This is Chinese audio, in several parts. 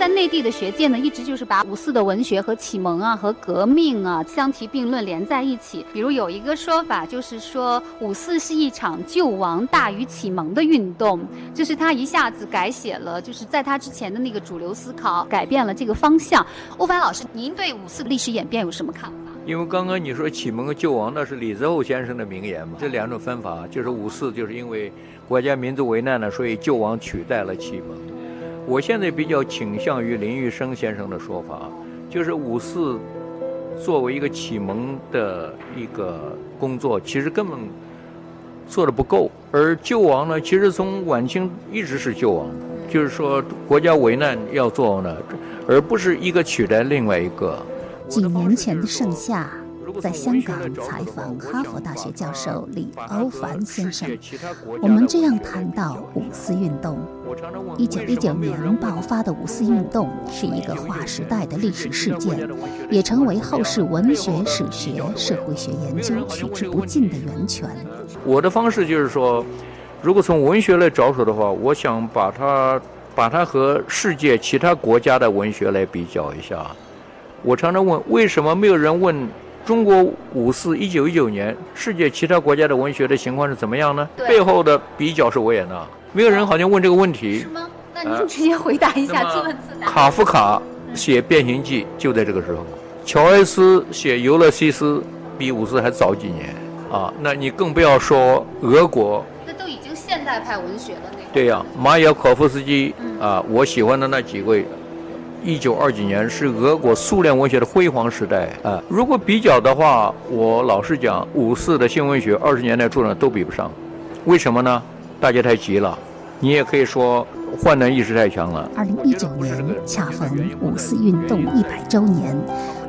在内地的学界呢，一直就是把五四的文学和启蒙啊、和革命啊相提并论连在一起。比如有一个说法，就是说五四是一场救亡大于启蒙的运动，就是他一下子改写了，就是在他之前的那个主流思考，改变了这个方向。欧凡老师，您对五四的历史演变有什么看法？因为刚刚你说启蒙和救亡，那是李泽厚先生的名言嘛。这两种分法，就是五四就是因为国家民族危难了，所以救亡取代了启蒙。我现在比较倾向于林玉生先生的说法，就是五四作为一个启蒙的一个工作，其实根本做的不够。而救亡呢，其实从晚清一直是救亡，就是说国家危难要做呢，而不是一个取代另外一个。几年前的盛夏。在香港采访哈佛大学教授李欧凡先生，我们这样谈到五四运动。一九一九年爆发的五四运动是一个划时代的历史事件，也成为后世文学史学、社会学研究取之不尽的源泉。我的方式就是说，如果从文学来着手的话，我想把它把它和世界其他国家的文学来比较一下。我常常问，为什么没有人问？中国五四一九一九年，世界其他国家的文学的情况是怎么样呢？背后的比较是维也纳，没有人好像问这个问题。是吗？那您直接回答一下，自问自答。卡夫卡写《变形记》就在这个时候，乔埃斯写《尤勒西斯》比五四还早几年啊。那你更不要说俄国。那都已经现代派文学了，那个。对呀，马雅可夫斯基啊，我喜欢的那几位。一九二几年是俄国苏联文学的辉煌时代啊！如果比较的话，我老实讲，五四的新文学二十年代做的都比不上。为什么呢？大家太急了，你也可以说患难意识太强了。二零一九年恰逢五四运动一百周年。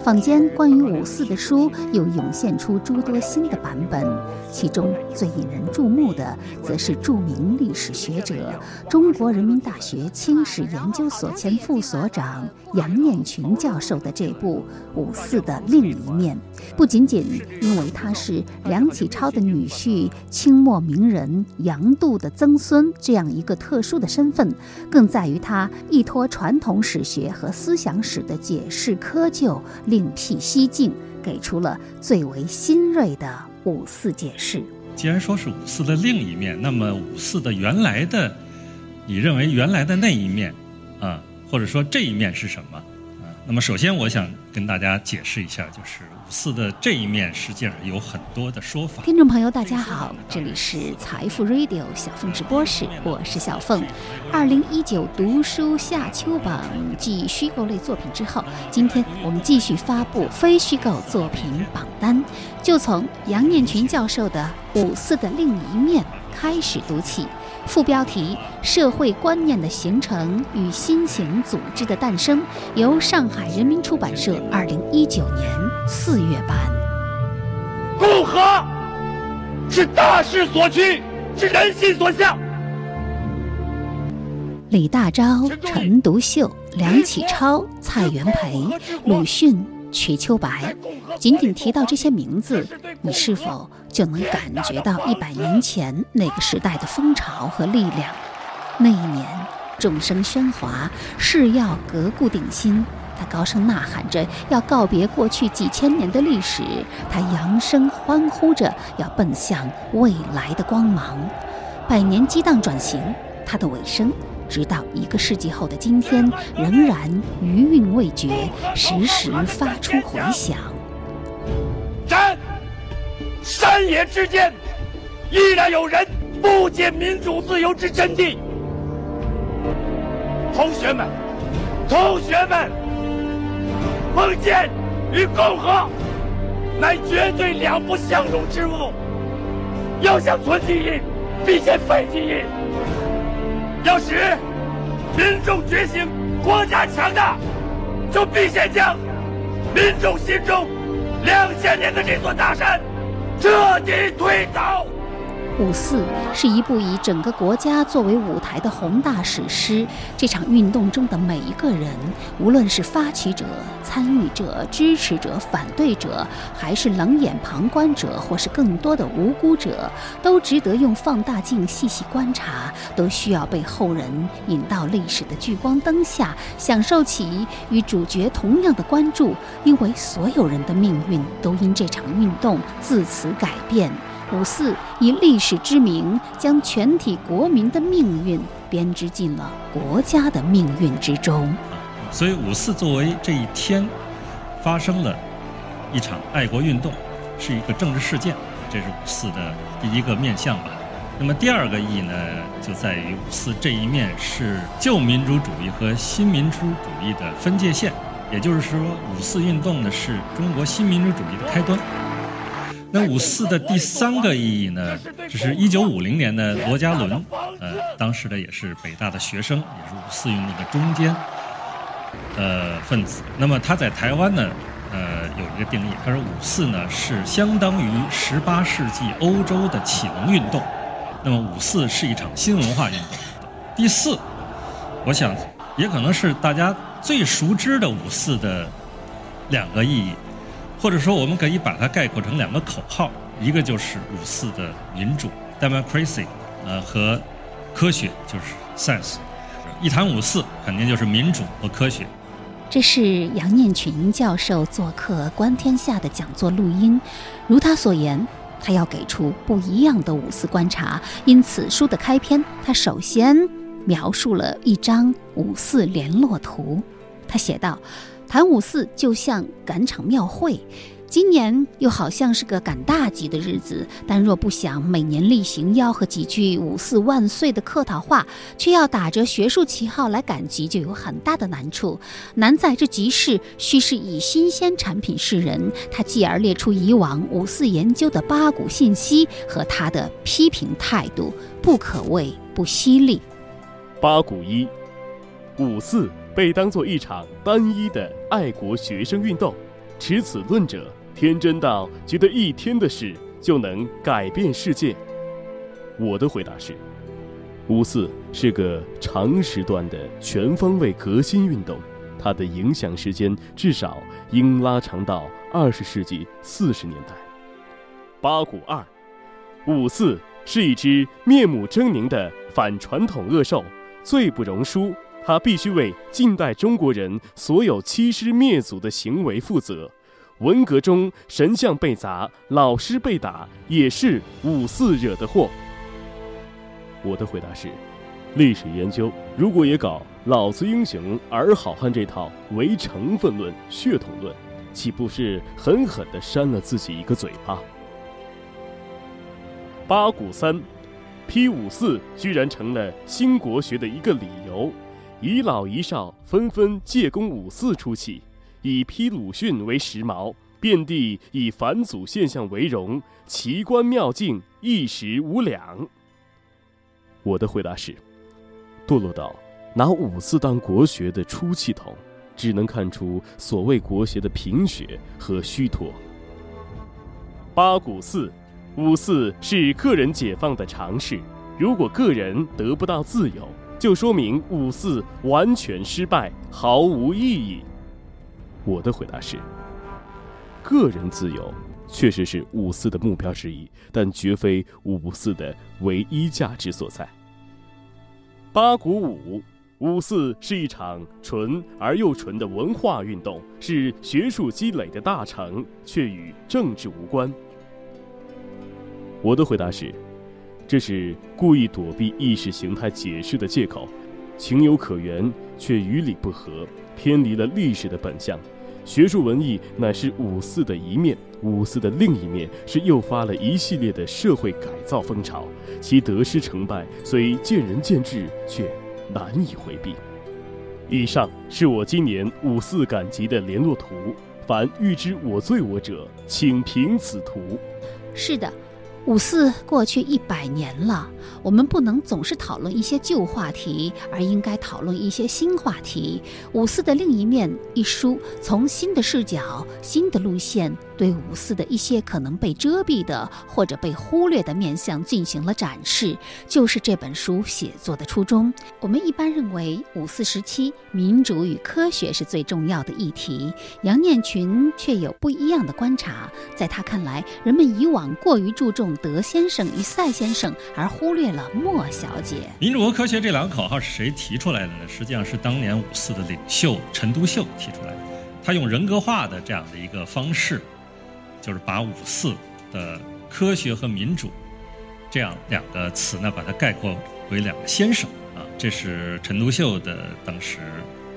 坊间关于五四的书又涌现出诸多新的版本，其中最引人注目的，则是著名历史学者、中国人民大学清史研究所前副所长杨念群教授的这部《五四的另一面》。不仅仅因为他是梁启超的女婿、清末名人杨度的曾孙这样一个特殊的身份，更在于他依托传统史学和思想史的解释窠臼。另辟蹊径，给出了最为新锐的五四解释。既然说是五四的另一面，那么五四的原来的，你认为原来的那一面，啊，或者说这一面是什么？啊，那么首先我想跟大家解释一下，就是。四的这一面实际上有很多的说法。听众朋友，大家好，这里是财富 Radio 小凤直播室，我是小凤。二零一九读书夏秋榜继虚构类作品之后，今天我们继续发布非虚构作品榜单，就从杨念群教授的《五四的另一面》开始读起。副标题：社会观念的形成与新型组织的诞生，由上海人民出版社二零一九年四月版。共和是大势所趋，是人心所向。李大钊、陈独秀、梁启超、蔡元培、鲁迅。瞿秋白，仅仅提到这些名字，你是否就能感觉到一百年前那个时代的风潮和力量？那一年，众生喧哗，誓要革故鼎新。他高声呐喊着要告别过去几千年的历史，他扬声欢呼着要奔向未来的光芒。百年激荡转型，它的尾声。直到一个世纪后的今天，仍然余韵未绝，时时发出回响。战，山野之间，依然有人不解民主自由之真谛。同学们，同学们，封建与共和，乃绝对两不相容之物。要想存其一，必先废其一。要使民众觉醒、国家强大，就必先将民众心中两千年的这座大山彻底推倒。五四是一部以整个国家作为舞台的宏大史诗。这场运动中的每一个人，无论是发起者、参与者、支持者、反对者，还是冷眼旁观者，或是更多的无辜者，都值得用放大镜细细观察，都需要被后人引到历史的聚光灯下，享受起与主角同样的关注。因为所有人的命运都因这场运动自此改变。五四以历史之名，将全体国民的命运编织进了国家的命运之中。所以五四作为这一天发生了一场爱国运动，是一个政治事件，这是五四的第一个面向吧。那么第二个意义呢，就在于五四这一面是旧民主主义和新民主主义的分界线，也就是说，五四运动呢是中国新民主主义的开端。那五四的第三个意义呢，这是一九五零年的罗家伦，呃，当时的也是北大的学生，也是五四运动的中间，呃，分子。那么他在台湾呢，呃，有一个定义，他说五四呢是相当于十八世纪欧洲的启蒙运动，那么五四是一场新文化运动。第四，我想也可能是大家最熟知的五四的两个意义。或者说，我们可以把它概括成两个口号，一个就是五四的民主 （democracy），呃，和科学就是 science。一谈五四，肯定就是民主和科学。这是杨念群教授做客《观天下》的讲座录音。如他所言，他要给出不一样的五四观察。因此，书的开篇，他首先描述了一张五四联络图。他写道。谈五四就像赶场庙会，今年又好像是个赶大集的日子。但若不想每年例行吆喝几句“五四万岁”的客套话，却要打着学术旗号来赶集，就有很大的难处。难在这集市须是以新鲜产品示人。他继而列出以往五四研究的八股信息和他的批评态度，不可谓不犀利。八股一，五四。被当作一场单一的爱国学生运动，持此论者天真到觉得一天的事就能改变世界。我的回答是：五四是个长时段的全方位革新运动，它的影响时间至少应拉长到二十世纪四十年代。八股二，五四是一只面目狰狞的反传统恶兽，罪不容诛。他必须为近代中国人所有欺师灭祖的行为负责。文革中神像被砸、老师被打，也是五四惹的祸。我的回答是：历史研究如果也搞“老子英雄儿好汉”这套唯成分论、血统论，岂不是狠狠地扇了自己一个嘴巴？八股三，批五四居然成了新国学的一个理由。一老一少纷纷借攻五四出气，以批鲁迅为时髦，遍地以反祖现象为荣，奇观妙境一时无两。我的回答是：堕落到拿五四当国学的出气筒，只能看出所谓国学的贫血和虚脱。八股四，五四是个人解放的尝试，如果个人得不到自由。就说明五四完全失败，毫无意义。我的回答是：个人自由确实是五四的目标之一，但绝非五四的唯一价值所在。八股五，五四是一场纯而又纯的文化运动，是学术积累的大成，却与政治无关。我的回答是。这是故意躲避意识形态解释的借口，情有可原，却与理不合，偏离了历史的本相。学术文艺乃是五四的一面，五四的另一面是诱发了一系列的社会改造风潮，其得失成败虽见仁见智，却难以回避。以上是我今年五四赶集的联络图，凡欲知我罪我者，请凭此图。是的。五四过去一百年了，我们不能总是讨论一些旧话题，而应该讨论一些新话题。《五四的另一面》一书，从新的视角、新的路线对五四的一些可能被遮蔽的或者被忽略的面相进行了展示，就是这本书写作的初衷。我们一般认为五四时期民主与科学是最重要的议题，杨念群却有不一样的观察。在他看来，人们以往过于注重德先生与赛先生，而忽略了莫小姐。民主和科学这两个口号是谁提出来的呢？实际上是当年五四的领袖陈独秀提出来的。他用人格化的这样的一个方式，就是把五四的科学和民主这样两个词呢，把它概括为两个先生啊。这是陈独秀的当时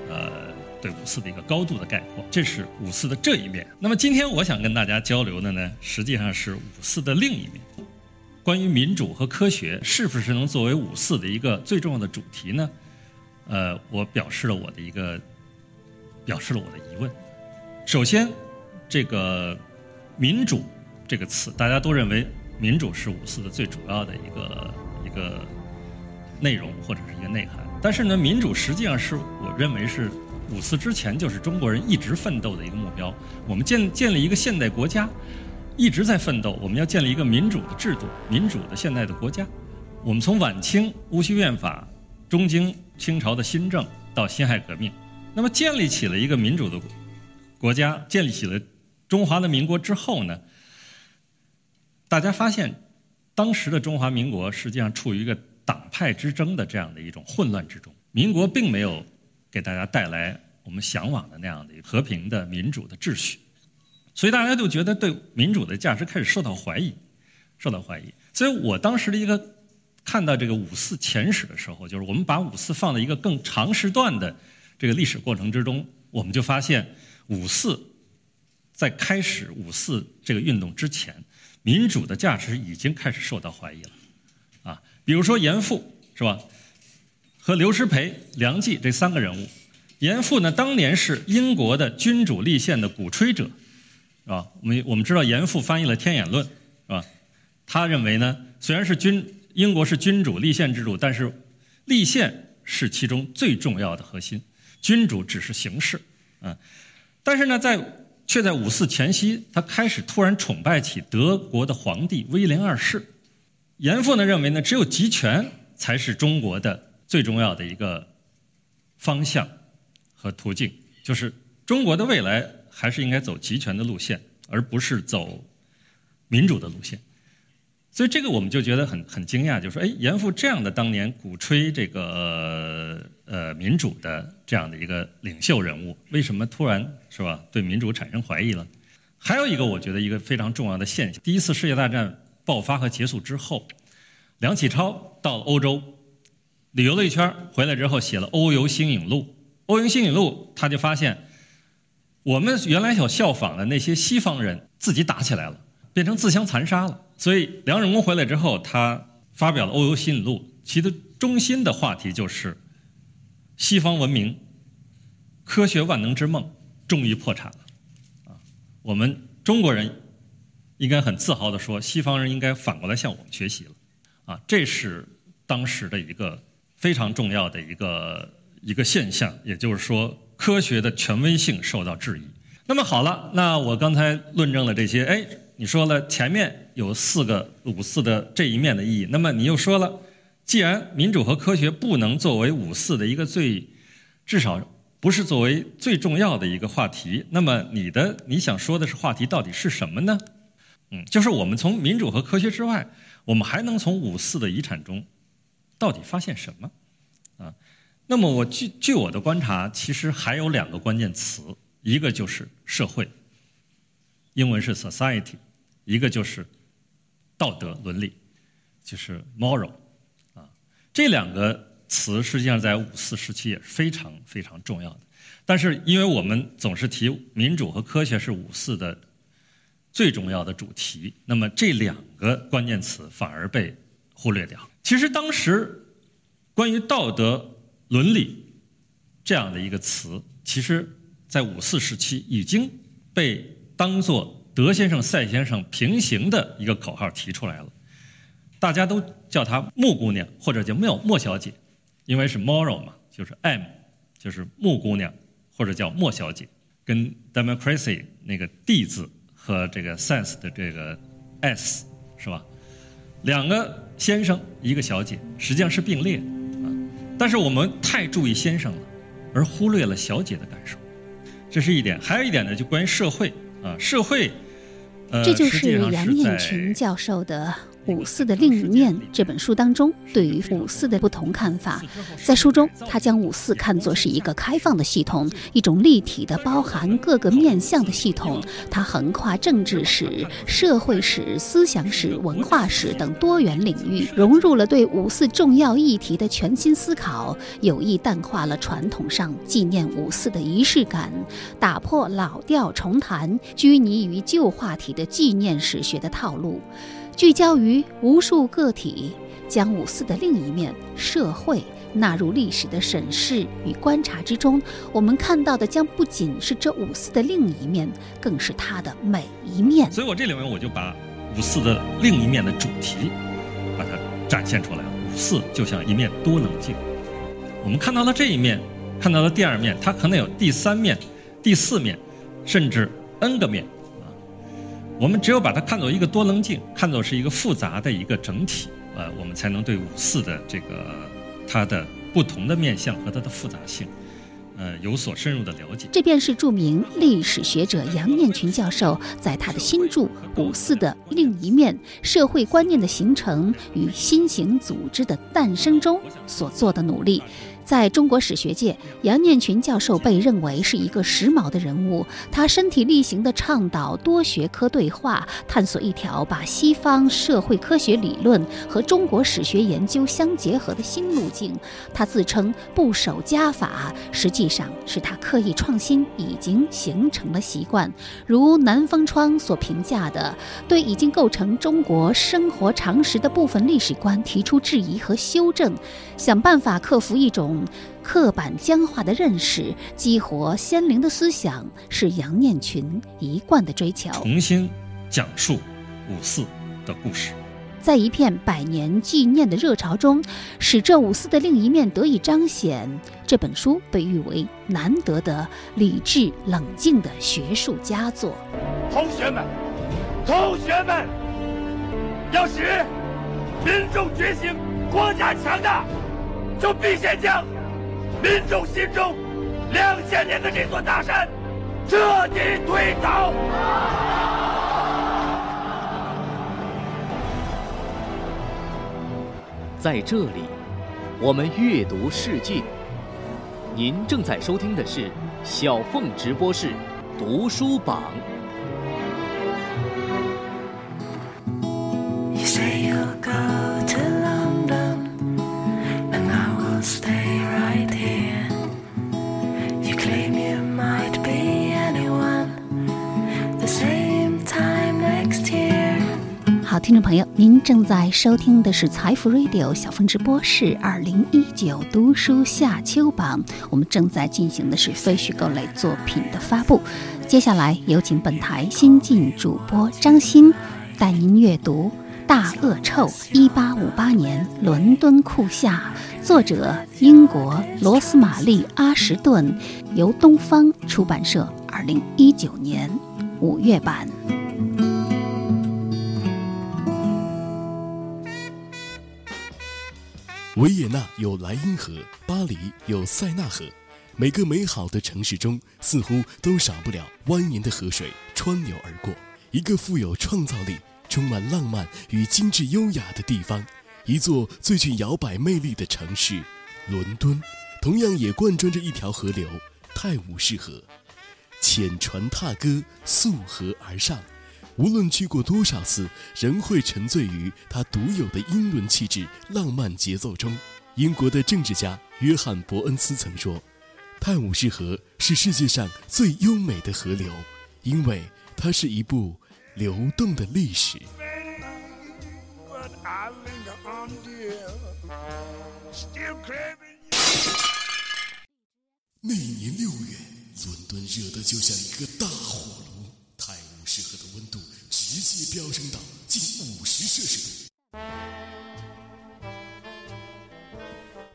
呃对五四的一个高度的概括。这是五四的这一面。那么今天我想跟大家交流的呢，实际上是五四的另一面。关于民主和科学是不是能作为五四的一个最重要的主题呢？呃，我表示了我的一个。表示了我的疑问。首先，这个“民主”这个词，大家都认为民主是五四的最主要的一个一个内容或者是一个内涵。但是呢，民主实际上是我认为是五四之前就是中国人一直奋斗的一个目标。我们建建立一个现代国家，一直在奋斗。我们要建立一个民主的制度，民主的现代的国家。我们从晚清戊戌变法、中经清朝的新政到辛亥革命。那么建立起了一个民主的国家，建立起了中华的民国之后呢，大家发现当时的中华民国实际上处于一个党派之争的这样的一种混乱之中，民国并没有给大家带来我们向往的那样的和平的民主的秩序，所以大家就觉得对民主的价值开始受到怀疑，受到怀疑。所以我当时的一个看到这个五四前史的时候，就是我们把五四放在一个更长时段的。这个历史过程之中，我们就发现，五四在开始五四这个运动之前，民主的价值已经开始受到怀疑了，啊，比如说严复是吧，和刘师培、梁冀这三个人物，严复呢当年是英国的君主立宪的鼓吹者，是吧？我们我们知道严复翻译了《天演论》，是吧？他认为呢，虽然是君英国是君主立宪制度，但是立宪是其中最重要的核心。君主只是形式，啊，但是呢，在却在五四前夕，他开始突然崇拜起德国的皇帝威廉二世。严复呢认为呢，只有集权才是中国的最重要的一个方向和途径，就是中国的未来还是应该走集权的路线，而不是走民主的路线。所以这个我们就觉得很很惊讶，就说，哎，严复这样的当年鼓吹这个呃民主的这样的一个领袖人物，为什么突然是吧对民主产生怀疑了？还有一个我觉得一个非常重要的现象，第一次世界大战爆发和结束之后，梁启超到了欧洲旅游了一圈，回来之后写了《欧游新影录》。《欧游新影录》他就发现，我们原来想效仿的那些西方人自己打起来了，变成自相残杀了。所以梁任公回来之后，他发表了《欧游新录》，其的中心的话题就是西方文明科学万能之梦终于破产了。啊，我们中国人应该很自豪地说，西方人应该反过来向我们学习了。啊，这是当时的一个非常重要的一个一个现象，也就是说，科学的权威性受到质疑。那么好了，那我刚才论证了这些，哎。你说了前面有四个五四的这一面的意义，那么你又说了，既然民主和科学不能作为五四的一个最，至少不是作为最重要的一个话题，那么你的你想说的是话题到底是什么呢？嗯，就是我们从民主和科学之外，我们还能从五四的遗产中到底发现什么？啊，那么我据据我的观察，其实还有两个关键词，一个就是社会，英文是 society。一个就是道德伦理，就是 moral，啊，这两个词实际上在五四时期也是非常非常重要的。但是因为我们总是提民主和科学是五四的最重要的主题，那么这两个关键词反而被忽略掉。其实当时关于道德伦理这样的一个词，其实在五四时期已经被当做。德先生、赛先生平行的一个口号提出来了，大家都叫她木姑娘或者叫莫莫小姐，因为是 moral 嘛，就是 M，就是木姑娘或者叫莫小姐，跟 democracy 那个 D 字和这个 sense 的这个 s 是吧？两个先生一个小姐，实际上是并列啊。但是我们太注意先生了，而忽略了小姐的感受，这是一点。还有一点呢，就关于社会啊，社会，这就是杨念群教授的《五四的另一面》这本书当中对于五四的不同看法。在书中，他将五四看作是一个开放的系统，一种立体的、包含各个面向的系统。它横跨政治史、社会史、思想史、文化史等多元领域，融入了对五四重要议题的全新思考，有意淡化了传统上纪念五四的仪式感，打破老调重弹、拘泥于旧话题的纪念史学的套路。聚焦于无数个体，将五四的另一面——社会纳入历史的审视与观察之中。我们看到的将不仅是这五四的另一面，更是它的每一面。所以我这里面我就把五四的另一面的主题，把它展现出来。五四就像一面多棱镜，我们看到了这一面，看到了第二面，它可能有第三面、第四面，甚至 n 个面。我们只有把它看作一个多棱镜，看作是一个复杂的一个整体，呃，我们才能对五四的这个它的不同的面相和它的复杂性，呃，有所深入的了解。这便是著名历史学者杨念群教授在他的新著《五四的另一面：社会观念的形成与新型组织的诞生》中所做的努力。在中国史学界，杨念群教授被认为是一个时髦的人物。他身体力行地倡导多学科对话，探索一条把西方社会科学理论和中国史学研究相结合的新路径。他自称不守家法，实际上是他刻意创新已经形成了习惯。如南风窗所评价的，对已经构成中国生活常识的部分历史观提出质疑和修正，想办法克服一种刻板僵化的认识，激活先灵的思想，是杨念群一贯的追求。重新讲述五四的故事。在一片百年纪念的热潮中，使这五四的另一面得以彰显。这本书被誉为难得的理智冷静的学术佳作。同学们，同学们，要使民众觉醒，国家强大，就必先将民众心中两千年的这座大山彻底推倒。在这里，我们阅读世界。您正在收听的是小凤直播室读书榜。听众朋友，您正在收听的是财富 Radio 小峰直播室二零一九读书夏秋榜，我们正在进行的是非虚构类作品的发布。接下来有请本台新晋主播张欣带您阅读《大恶臭》，一八五八年伦敦酷夏，作者英国罗斯玛丽阿什顿，由东方出版社二零一九年五月版。维也纳有莱茵河，巴黎有塞纳河，每个美好的城市中似乎都少不了蜿蜒的河水穿流而过。一个富有创造力、充满浪漫与精致优雅的地方，一座最具摇摆魅力的城市——伦敦，同样也贯穿着一条河流——泰晤士河。浅船踏歌，溯河而上。无论去过多少次，仍会沉醉于它独有的英伦气质、浪漫节奏中。英国的政治家约翰·伯恩斯曾说：“泰晤士河是世界上最优美的河流，因为它是一部流动的历史。”那一年六月，伦敦热得就像一个大火炉，泰晤士河的温度直接飙升到近五十摄氏度。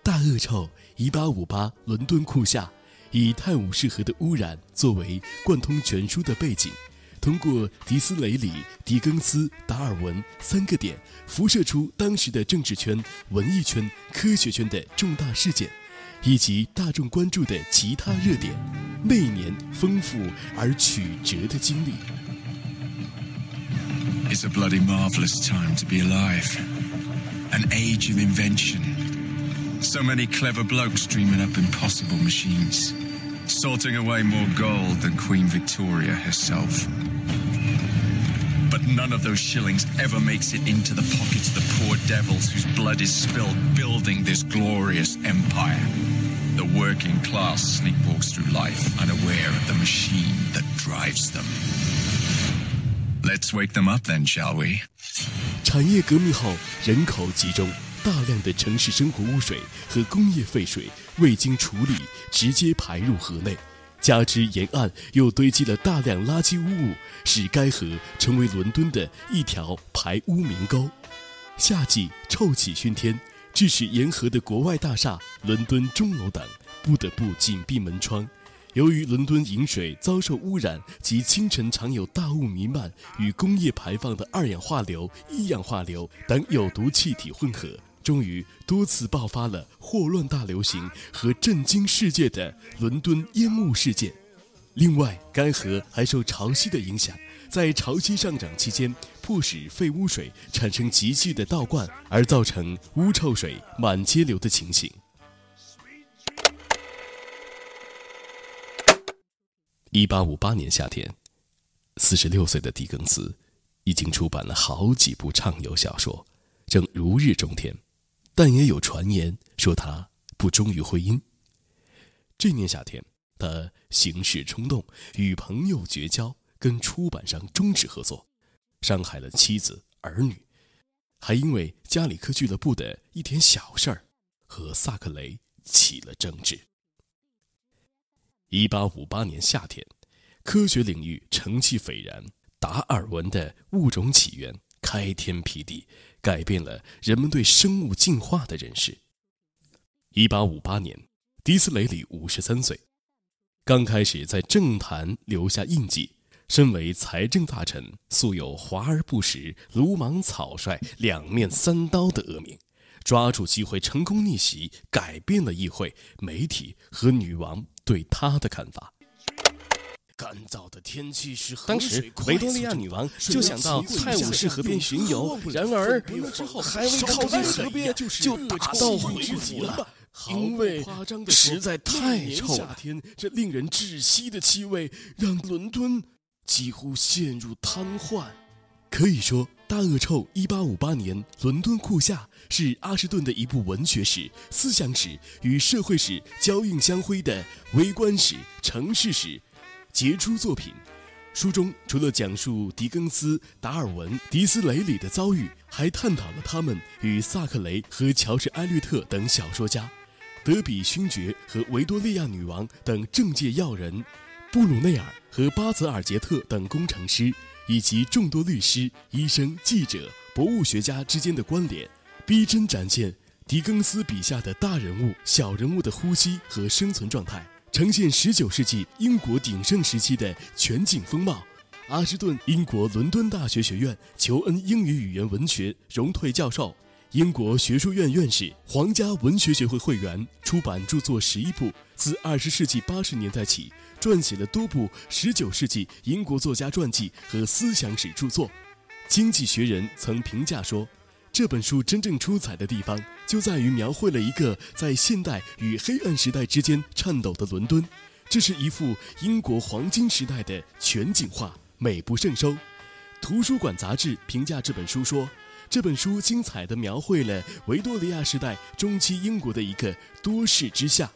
大恶臭，一八五八，伦敦酷夏，以泰晤士河的污染作为贯通全书的背景，通过迪斯雷里、狄更斯、达尔文三个点，辐射出当时的政治圈、文艺圈、科学圈的重大事件，以及大众关注的其他热点，那一年丰富而曲折的经历。It's a bloody marvelous time to be alive. An age of invention. So many clever blokes dreaming up impossible machines. Sorting away more gold than Queen Victoria herself. But none of those shillings ever makes it into the pockets of the poor devils whose blood is spilled building this glorious empire. The working class sleepwalks through life unaware of the machine that drives them. Let's wake them up then, shall we? 产业革命后，人口集中，大量的城市生活污水和工业废水未经处理直接排入河内，加之沿岸又堆积了大量垃圾污物，使该河成为伦敦的一条排污明沟。夏季臭气熏天，致使沿河的国外大厦、伦敦钟楼等不得不紧闭门窗。由于伦敦饮水遭受污染及清晨常有大雾弥漫与工业排放的二氧化硫、一氧化硫等有毒气体混合，终于多次爆发了霍乱大流行和震惊世界的伦敦烟雾事件。另外，该河还受潮汐的影响，在潮汐上涨期间，迫使废污水产生急剧的倒灌，而造成污臭水满街流的情形。一八五八年夏天，四十六岁的狄更斯已经出版了好几部畅游小说，正如日中天。但也有传言说他不忠于婚姻。这年夏天，他行事冲动，与朋友绝交，跟出版商终止合作，伤害了妻子儿女，还因为加里克俱乐部的一点小事儿，和萨克雷起了争执。一八五八年夏天，科学领域成绩斐然，达尔文的物种起源开天辟地，改变了人们对生物进化的认识。一八五八年，迪斯雷里五十三岁，刚开始在政坛留下印记。身为财政大臣，素有华而不实、鲁莽草率、两面三刀的恶名。抓住机会成功逆袭，改变了议会、媒体和女王对他的看法。干燥的天气是当时维多利亚女王就想到泰晤士河边巡游，然而还未靠近河边就打道回府了，因为实在太臭了。夏天这令人窒息的气味让伦敦几乎陷入瘫痪。可以说，《大恶臭》一八五八年伦敦酷夏是阿什顿的一部文学史、思想史与社会史交映相辉的微观史、城市史杰出作品。书中除了讲述狄更斯、达尔文、迪斯雷里的遭遇，还探讨了他们与萨克雷和乔治·埃略特等小说家、德比勋爵和维多利亚女王等政界要人、布鲁内尔和巴泽尔杰特等工程师。以及众多律师、医生、记者、博物学家之间的关联，逼真展现狄更斯笔下的大人物、小人物的呼吸和生存状态，呈现19世纪英国鼎盛时期的全景风貌。阿什顿，英国伦敦大学学院裘恩英语语言文学荣退教授，英国学术院院士，皇家文学学会会员，出版著作十一部。自20世纪80年代起。撰写了多部19世纪英国作家传记和思想史著作，《经济学人》曾评价说，这本书真正出彩的地方就在于描绘了一个在现代与黑暗时代之间颤抖的伦敦，这是一幅英国黄金时代的全景画，美不胜收。图书馆杂志评价这本书说，这本书精彩地描绘了维多利亚时代中期英国的一个多事之夏。《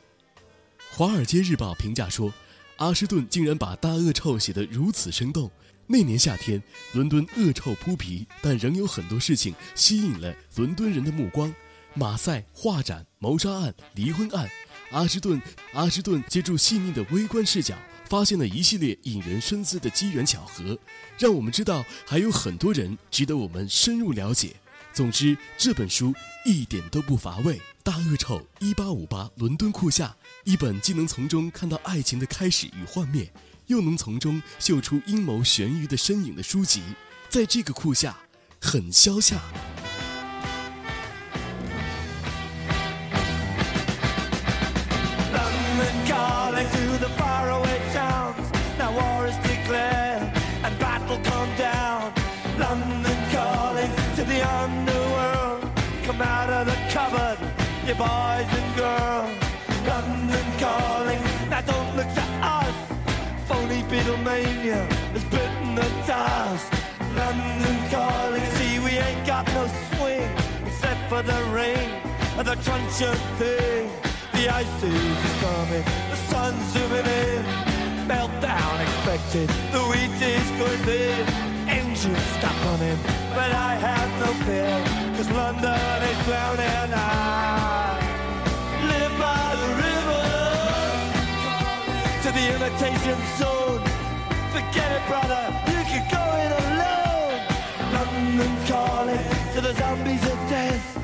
华尔街日报》评价说。阿什顿竟然把大恶臭写得如此生动。那年夏天，伦敦恶臭扑鼻，但仍有很多事情吸引了伦敦人的目光：马赛画展、谋杀案、离婚案。阿什顿，阿什顿借助细腻的微观视角，发现了一系列引人深思的机缘巧合，让我们知道还有很多人值得我们深入了解。总之，这本书一点都不乏味。《大恶臭》一八五八伦敦酷夏，一本既能从中看到爱情的开始与幻灭，又能从中嗅出阴谋悬疑的身影的书籍，在这个酷夏很消夏。For the rain and the truncheon thing. The ice is coming, the sun's zooming in. Meltdown expected, the wheat is going thin. Engines stop running, but I have no fear, cause London is drowning. I live by the river to the imitation zone. Forget it, brother, you can go it alone. London calling to the zombies of death.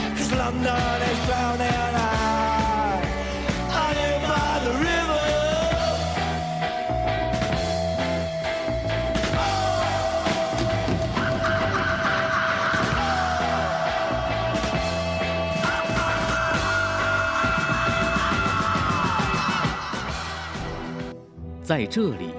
在这里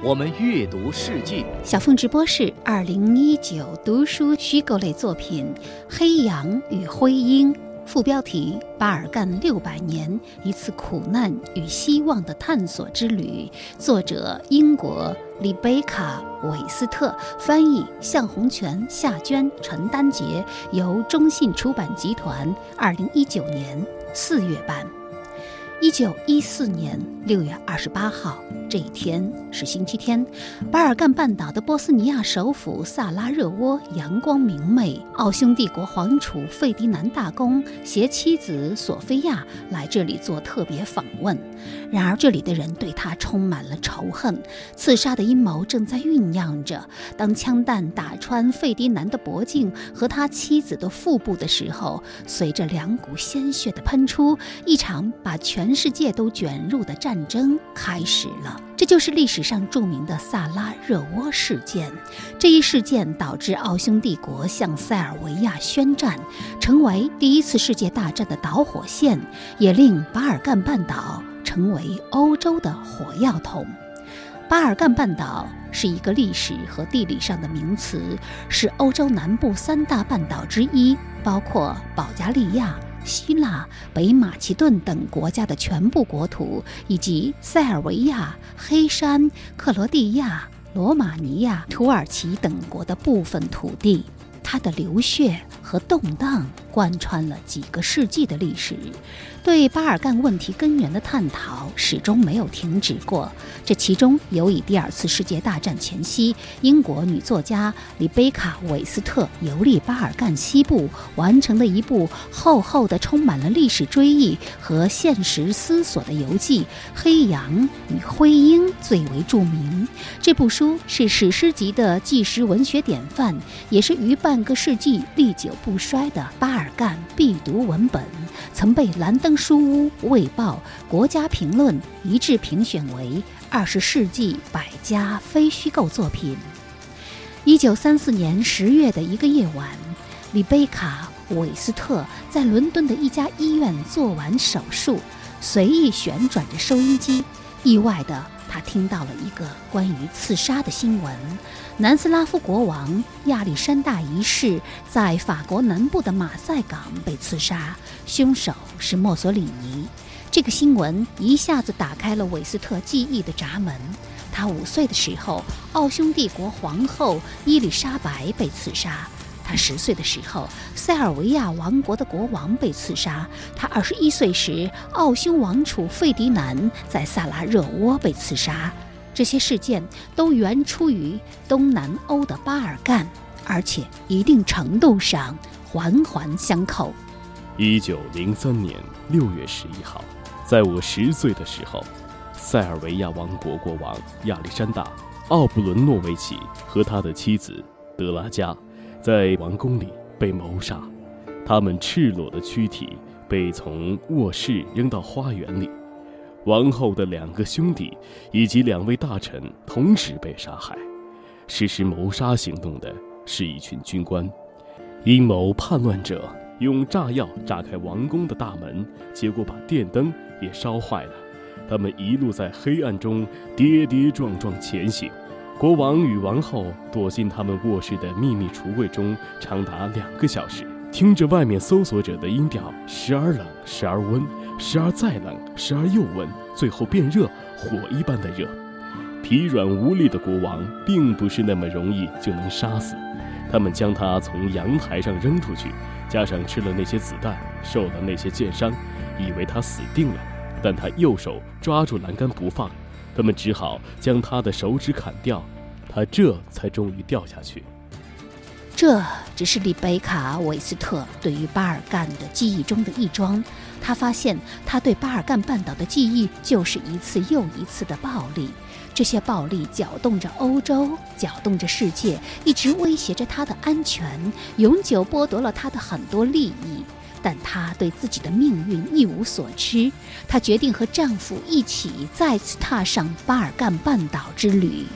我们阅读世界。小凤直播室二零一九读书虚构类作品《黑羊与灰鹰》，副标题：巴尔干六百年，一次苦难与希望的探索之旅。作者：英国丽贝卡·韦斯特，翻译：向红泉、夏娟、陈丹杰，由中信出版集团二零一九年四月版。一九一四年六月二十八号，这一天是星期天。巴尔干半岛的波斯尼亚首府萨拉热窝阳光明媚。奥匈帝国皇储费迪南大公携妻子索菲亚来这里做特别访问。然而，这里的人对他充满了仇恨，刺杀的阴谋正在酝酿着。当枪弹打穿费迪南的脖颈和他妻子的腹部的时候，随着两股鲜血的喷出，一场把全全世界都卷入的战争开始了。这就是历史上著名的萨拉热窝事件。这一事件导致奥匈帝国向塞尔维亚宣战，成为第一次世界大战的导火线，也令巴尔干半岛成为欧洲的火药桶。巴尔干半岛是一个历史和地理上的名词，是欧洲南部三大半岛之一，包括保加利亚、希腊、北马其顿等国家的全部国土，以及塞尔维亚、黑山、克罗地亚、罗马尼亚、土耳其等国的部分土地。它的流血和动荡贯穿了几个世纪的历史，对巴尔干问题根源的探讨始终没有停止过。这其中尤以第二次世界大战前夕英国女作家里贝卡·韦斯特游历巴尔干西部完成的一部厚厚的、充满了历史追忆和现实思索的游记《黑羊与灰鹰》最为著名。这部书是史诗级的纪实文学典范，也是于半个世纪历久不衰的巴尔干必读文本，曾被兰登书屋、卫报、国家评论一致评选为二十世纪百家非虚构作品。一九三四年十月的一个夜晚，里贝卡·韦斯特在伦敦的一家医院做完手术，随意旋转着收音机，意外的。他听到了一个关于刺杀的新闻：南斯拉夫国王亚历山大一世在法国南部的马赛港被刺杀，凶手是墨索里尼。这个新闻一下子打开了韦斯特记忆的闸门。他五岁的时候，奥匈帝国皇后伊丽莎白被刺杀。他十岁的时候，塞尔维亚王国的国王被刺杀；他二十一岁时，奥匈王储费迪南在萨拉热窝被刺杀。这些事件都源出于东南欧的巴尔干，而且一定程度上环环相扣。一九零三年六月十一号，在我十岁的时候，塞尔维亚王国国王亚历山大·奥布伦诺维奇和他的妻子德拉加，在王宫里被谋杀，他们赤裸的躯体被从卧室扔到花园里。王后的两个兄弟以及两位大臣同时被杀害。实施谋杀行动的是一群军官，阴谋叛乱者用炸药炸开王宫的大门，结果把电灯也烧坏了。他们一路在黑暗中跌跌撞撞前行。国王与王后躲进他们卧室的秘密橱柜中，长达两个小时，听着外面搜索者的音调，时而冷，时而温。时而再冷，时而又温，最后变热，火一般的热。疲软无力的国王并不是那么容易就能杀死。他们将他从阳台上扔出去，加上吃了那些子弹，受了那些箭伤，以为他死定了。但他右手抓住栏杆不放，他们只好将他的手指砍掉，他这才终于掉下去。这只是丽贝卡·韦斯特对于巴尔干的记忆中的一桩。他发现，他对巴尔干半岛的记忆就是一次又一次的暴力。这些暴力搅动着欧洲，搅动着世界，一直威胁着他的安全，永久剥夺了他的很多利益。但她对自己的命运一无所知。她决定和丈夫一起再次踏上巴尔干半岛之旅。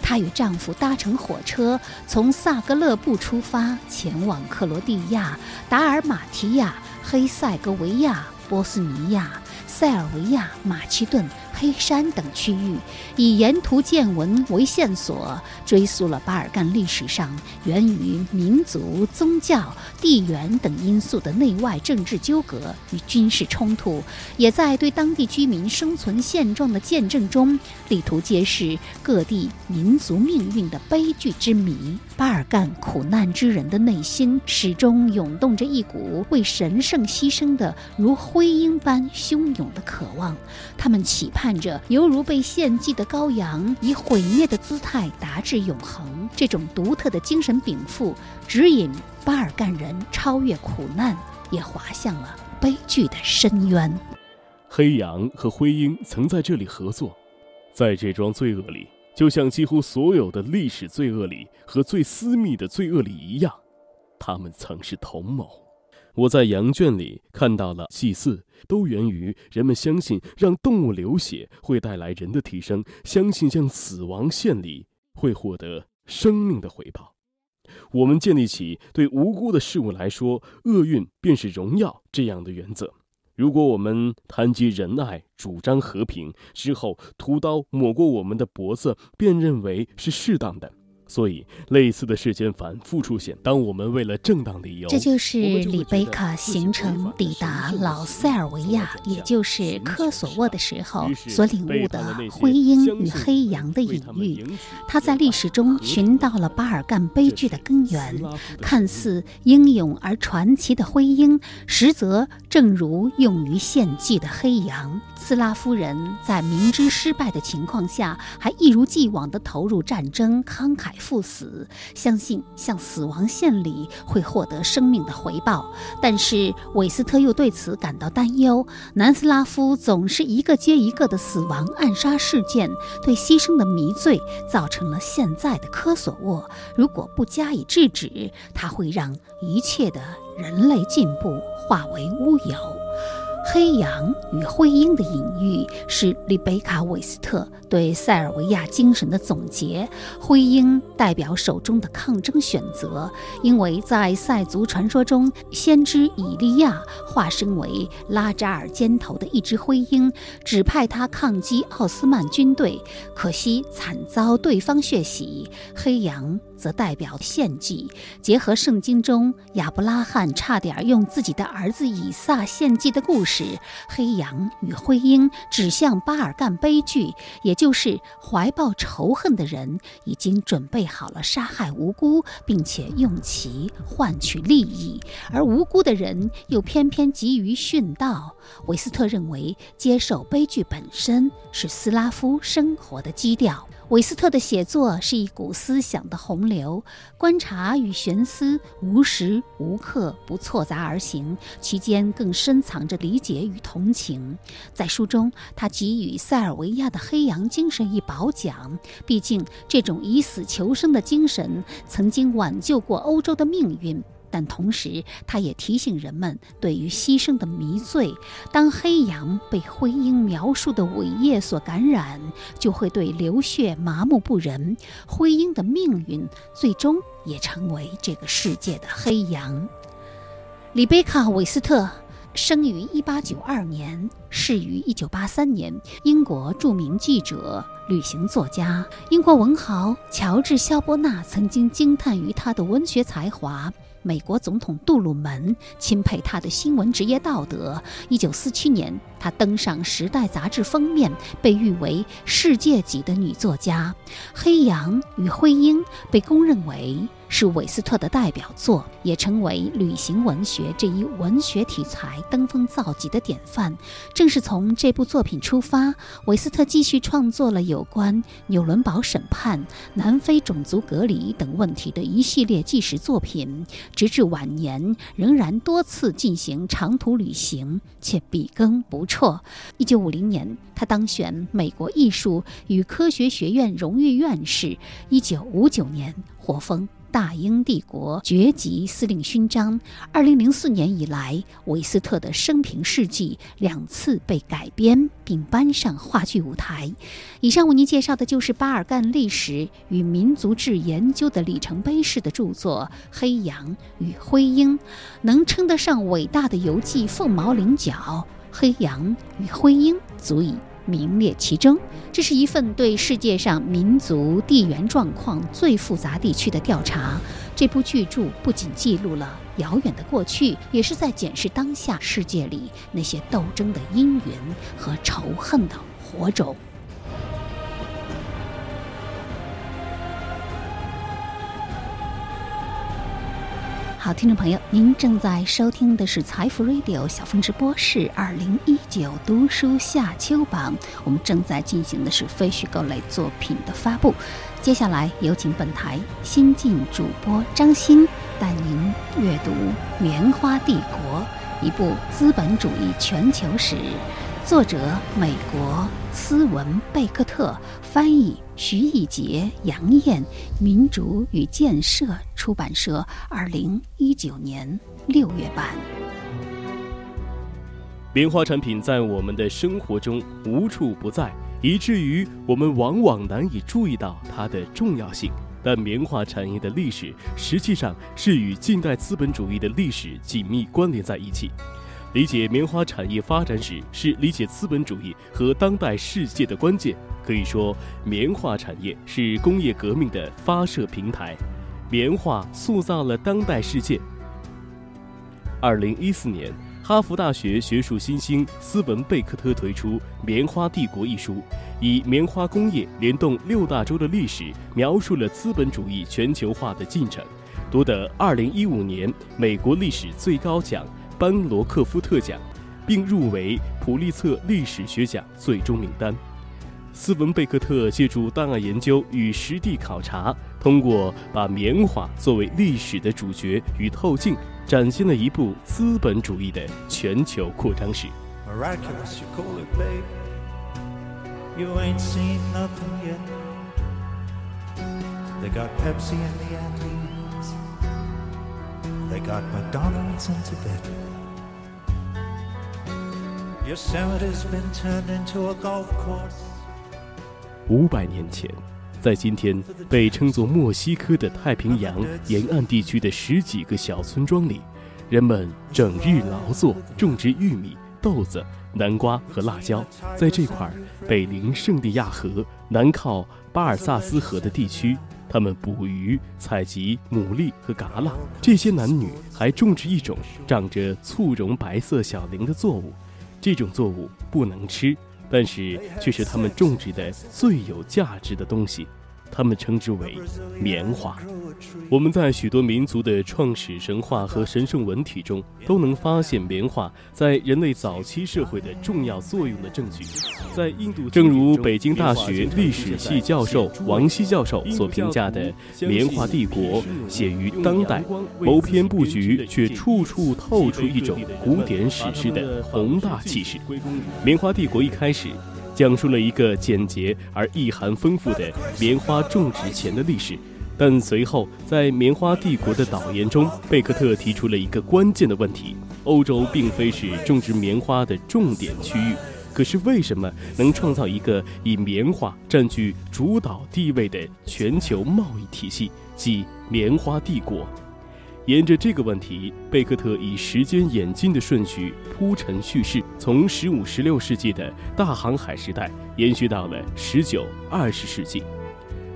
她与丈夫搭乘火车，从萨格勒布出发，前往克罗地亚、达尔马提亚、黑塞哥维亚、波斯尼亚、塞尔维亚、马其顿。黑山等区域，以沿途见闻为线索，追溯了巴尔干历史上源于民族、宗教、地缘等因素的内外政治纠葛与军事冲突，也在对当地居民生存现状的见证中，力图揭示各地民族命运的悲剧之谜。巴尔干苦难之人的内心始终涌动着一股为神圣牺牲的如灰鹰般汹涌的渴望，他们期盼。着犹如被献祭的羔羊，以毁灭的姿态达至永恒。这种独特的精神禀赋，指引巴尔干人超越苦难，也滑向了悲剧的深渊。黑羊和灰鹰曾在这里合作，在这桩罪恶里，就像几乎所有的历史罪恶里和最私密的罪恶里一样，他们曾是同谋。我在羊圈里看到了祭祀，都源于人们相信让动物流血会带来人的提升，相信向死亡献礼会获得生命的回报。我们建立起对无辜的事物来说，厄运便是荣耀这样的原则。如果我们谈及仁爱、主张和平之后，屠刀抹过我们的脖子，便认为是适当的。所以，类似的事件反复出现。当我们为了正当理由，这就是里贝卡行程抵达老塞尔维亚，也就是科索沃的时候所领悟的灰鹰与黑羊的隐喻。他在历史中寻到了巴尔干悲剧的根源。看似英勇而传奇的灰鹰，实则正如用于献祭的黑羊。斯拉夫人在明知失败的情况下，还一如既往地投入战争，慷慨赴死，相信向死亡献礼会获得生命的回报。但是韦斯特又对此感到担忧：南斯拉夫总是一个接一个的死亡暗杀事件，对牺牲的迷醉，造成了现在的科索沃。如果不加以制止，它会让一切的人类进步化为乌有。黑羊与灰鹰的隐喻是丽贝卡·韦斯特对塞尔维亚精神的总结。灰鹰代表手中的抗争选择，因为在塞族传说中，先知以利亚化身为拉扎尔肩头的一只灰鹰，指派他抗击奥斯曼军队，可惜惨遭对方血洗。黑羊。则代表献祭，结合圣经中亚伯拉罕差点用自己的儿子以撒献祭的故事，黑羊与灰鹰指向巴尔干悲剧，也就是怀抱仇恨的人已经准备好了杀害无辜，并且用其换取利益，而无辜的人又偏偏急于殉道。韦斯特认为，接受悲剧本身是斯拉夫生活的基调。韦斯特的写作是一股思想的洪流，观察与悬思无时无刻不错杂而行，其间更深藏着理解与同情。在书中，他给予塞尔维亚的黑羊精神一褒奖，毕竟这种以死求生的精神曾经挽救过欧洲的命运。但同时，他也提醒人们对于牺牲的迷醉。当黑羊被灰鹰描述的伟业所感染，就会对流血麻木不仁。灰鹰的命运最终也成为这个世界的黑羊。里贝卡·韦斯特生于1892年，逝于1983年，英国著名记者、旅行作家。英国文豪乔治·肖伯纳曾经惊叹于他的文学才华。美国总统杜鲁门钦佩他的新闻职业道德。一九四七年，他登上《时代》杂志封面，被誉为世界级的女作家。《黑羊与灰鹰》被公认为是韦斯特的代表作，也成为旅行文学这一文学题材登峰造极的典范。正是从这部作品出发，韦斯特继续创作了有关纽伦堡审判、南非种族隔离等问题的一系列纪实作品。直至晚年，仍然多次进行长途旅行，且笔耕不辍。一九五零年，他当选美国艺术与科学学院荣誉院士。一九五九年，获封。大英帝国爵级司令勋章。二零零四年以来，韦斯特的生平事迹两次被改编并搬上话剧舞台。以上为您介绍的就是巴尔干历史与民族志研究的里程碑式的著作《黑羊与灰鹰》，能称得上伟大的游记，凤毛麟角。《黑羊与灰鹰》足以。名列其中，这是一份对世界上民族地缘状况最复杂地区的调查。这部巨著不仅记录了遥远的过去，也是在检视当下世界里那些斗争的阴云和仇恨的火种。好，听众朋友，您正在收听的是财富 Radio 小峰直播室二零一九读书夏秋榜，我们正在进行的是非虚构类作品的发布。接下来有请本台新晋主播张欣带您阅读《棉花帝国》，一部资本主义全球史。作者：美国斯文贝克特，翻译：徐艺杰、杨艳，民主与建设出版社，二零一九年六月版。棉花产品在我们的生活中无处不在，以至于我们往往难以注意到它的重要性。但棉花产业的历史实际上是与近代资本主义的历史紧密关联在一起。理解棉花产业发展史是理解资本主义和当代世界的关键。可以说，棉花产业是工业革命的发射平台，棉花塑造了当代世界。二零一四年，哈佛大学学术新星斯文贝克特推出《棉花帝国》一书，以棉花工业联动六大洲的历史，描述了资本主义全球化的进程，夺得二零一五年美国历史最高奖。班罗克夫特奖，并入围普利策历史学奖最终名单。斯文贝克特借助档案研究与实地考察，通过把棉花作为历史的主角与透镜，展现了一部资本主义的全球扩张史。五百年前，在今天被称作墨西哥的太平洋沿岸地区的十几个小村庄里，人们整日劳作，种植玉米、豆子、南瓜和辣椒。在这块北临圣地亚河、南靠巴尔萨斯河的地区，他们捕鱼、采集牡蛎和蛤蜊。这些男女还种植一种长着簇绒白色小鳞的作物。这种作物不能吃，但是却是他们种植的最有价值的东西。他们称之为棉花。我们在许多民族的创始神话和神圣文体中，都能发现棉花在人类早期社会的重要作用的证据。在印度，正如北京大学历史系教授王希教授所评价的，《棉花帝国》写于当代，谋篇布局却处处透出一种古典史诗的宏大气势。《棉花帝国》一开始。讲述了一个简洁而意涵丰富的棉花种植前的历史，但随后在棉花帝国的导言中，贝克特提出了一个关键的问题：欧洲并非是种植棉花的重点区域，可是为什么能创造一个以棉花占据主导地位的全球贸易体系，即棉花帝国？沿着这个问题，贝克特以时间演进的顺序铺陈叙事，从十五、十六世纪的大航海时代延续到了十九、二十世纪。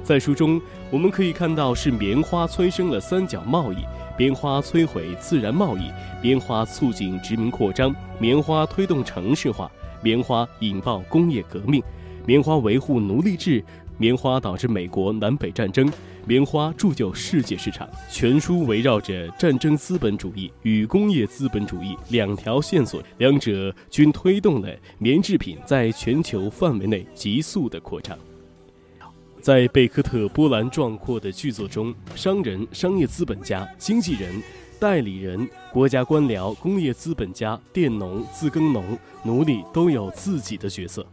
在书中，我们可以看到是棉花催生了三角贸易，棉花摧毁自然贸易，棉花促进殖民扩张，棉花推动城市化，棉花引爆工业革命，棉花维护奴隶制，棉花导致美国南北战争。棉花铸就世界市场，全书围绕着战争资本主义与工业资本主义两条线索，两者均推动了棉制品在全球范围内急速的扩张。在贝克特波澜壮阔的剧作中，商人、商业资本家、经纪人、代理人、国家官僚、工业资本家、佃农、自耕农、奴隶都有自己的角色。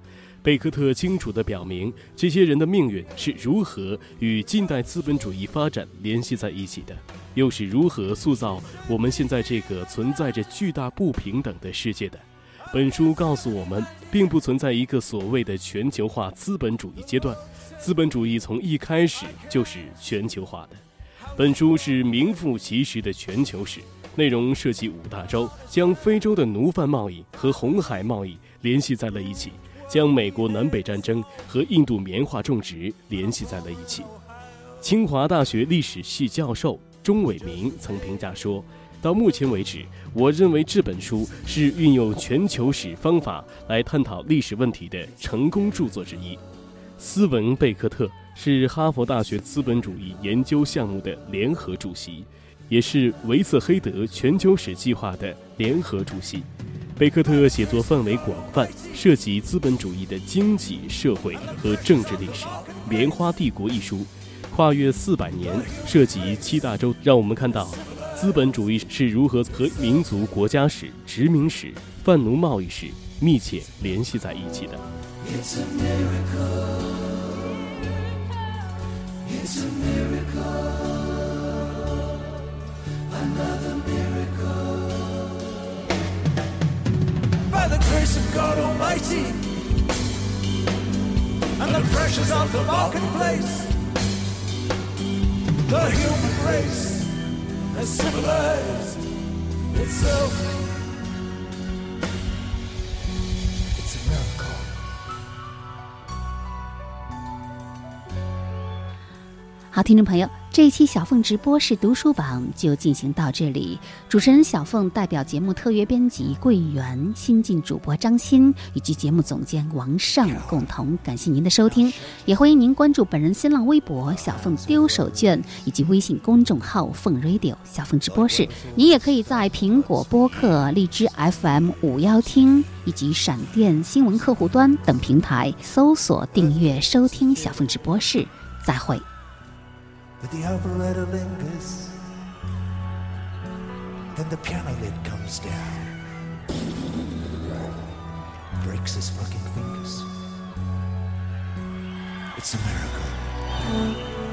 贝克特清楚地表明，这些人的命运是如何与近代资本主义发展联系在一起的，又是如何塑造我们现在这个存在着巨大不平等的世界的。本书告诉我们，并不存在一个所谓的全球化资本主义阶段，资本主义从一开始就是全球化的。本书是名副其实的全球史，内容涉及五大洲，将非洲的奴贩贸易和红海贸易联系在了一起。将美国南北战争和印度棉花种植联系在了一起。清华大学历史系教授钟伟明曾评价说：“到目前为止，我认为这本书是运用全球史方法来探讨历史问题的成功著作之一。”斯文·贝克特是哈佛大学资本主义研究项目的联合主席，也是维瑟黑德全球史计划的联合主席。贝克特写作范围广泛，涉及资本主义的经济社会和政治历史。《棉花帝国》一书，跨越四百年，涉及七大洲，让我们看到资本主义是如何和民族国家史、殖民史、贩奴贸易史密切联系在一起的。It's a miracle. It's a miracle. grace of God Almighty and the pressures of the marketplace. The human race has civilized itself. It's a miracle. 好，听众朋友。 这一期小凤直播室读书榜就进行到这里。主持人小凤代表节目特约编辑桂圆、新晋主播张欣以及节目总监王胜共同感谢您的收听，也欢迎您关注本人新浪微博小凤丢手绢以及微信公众号凤 radio 小凤直播室。您也可以在苹果播客、荔枝 FM 五幺听以及闪电新闻客户端等平台搜索订阅收听小凤直播室。再会。But the operator lingers. Then the piano lid comes down. Breaks his fucking fingers. It's a miracle.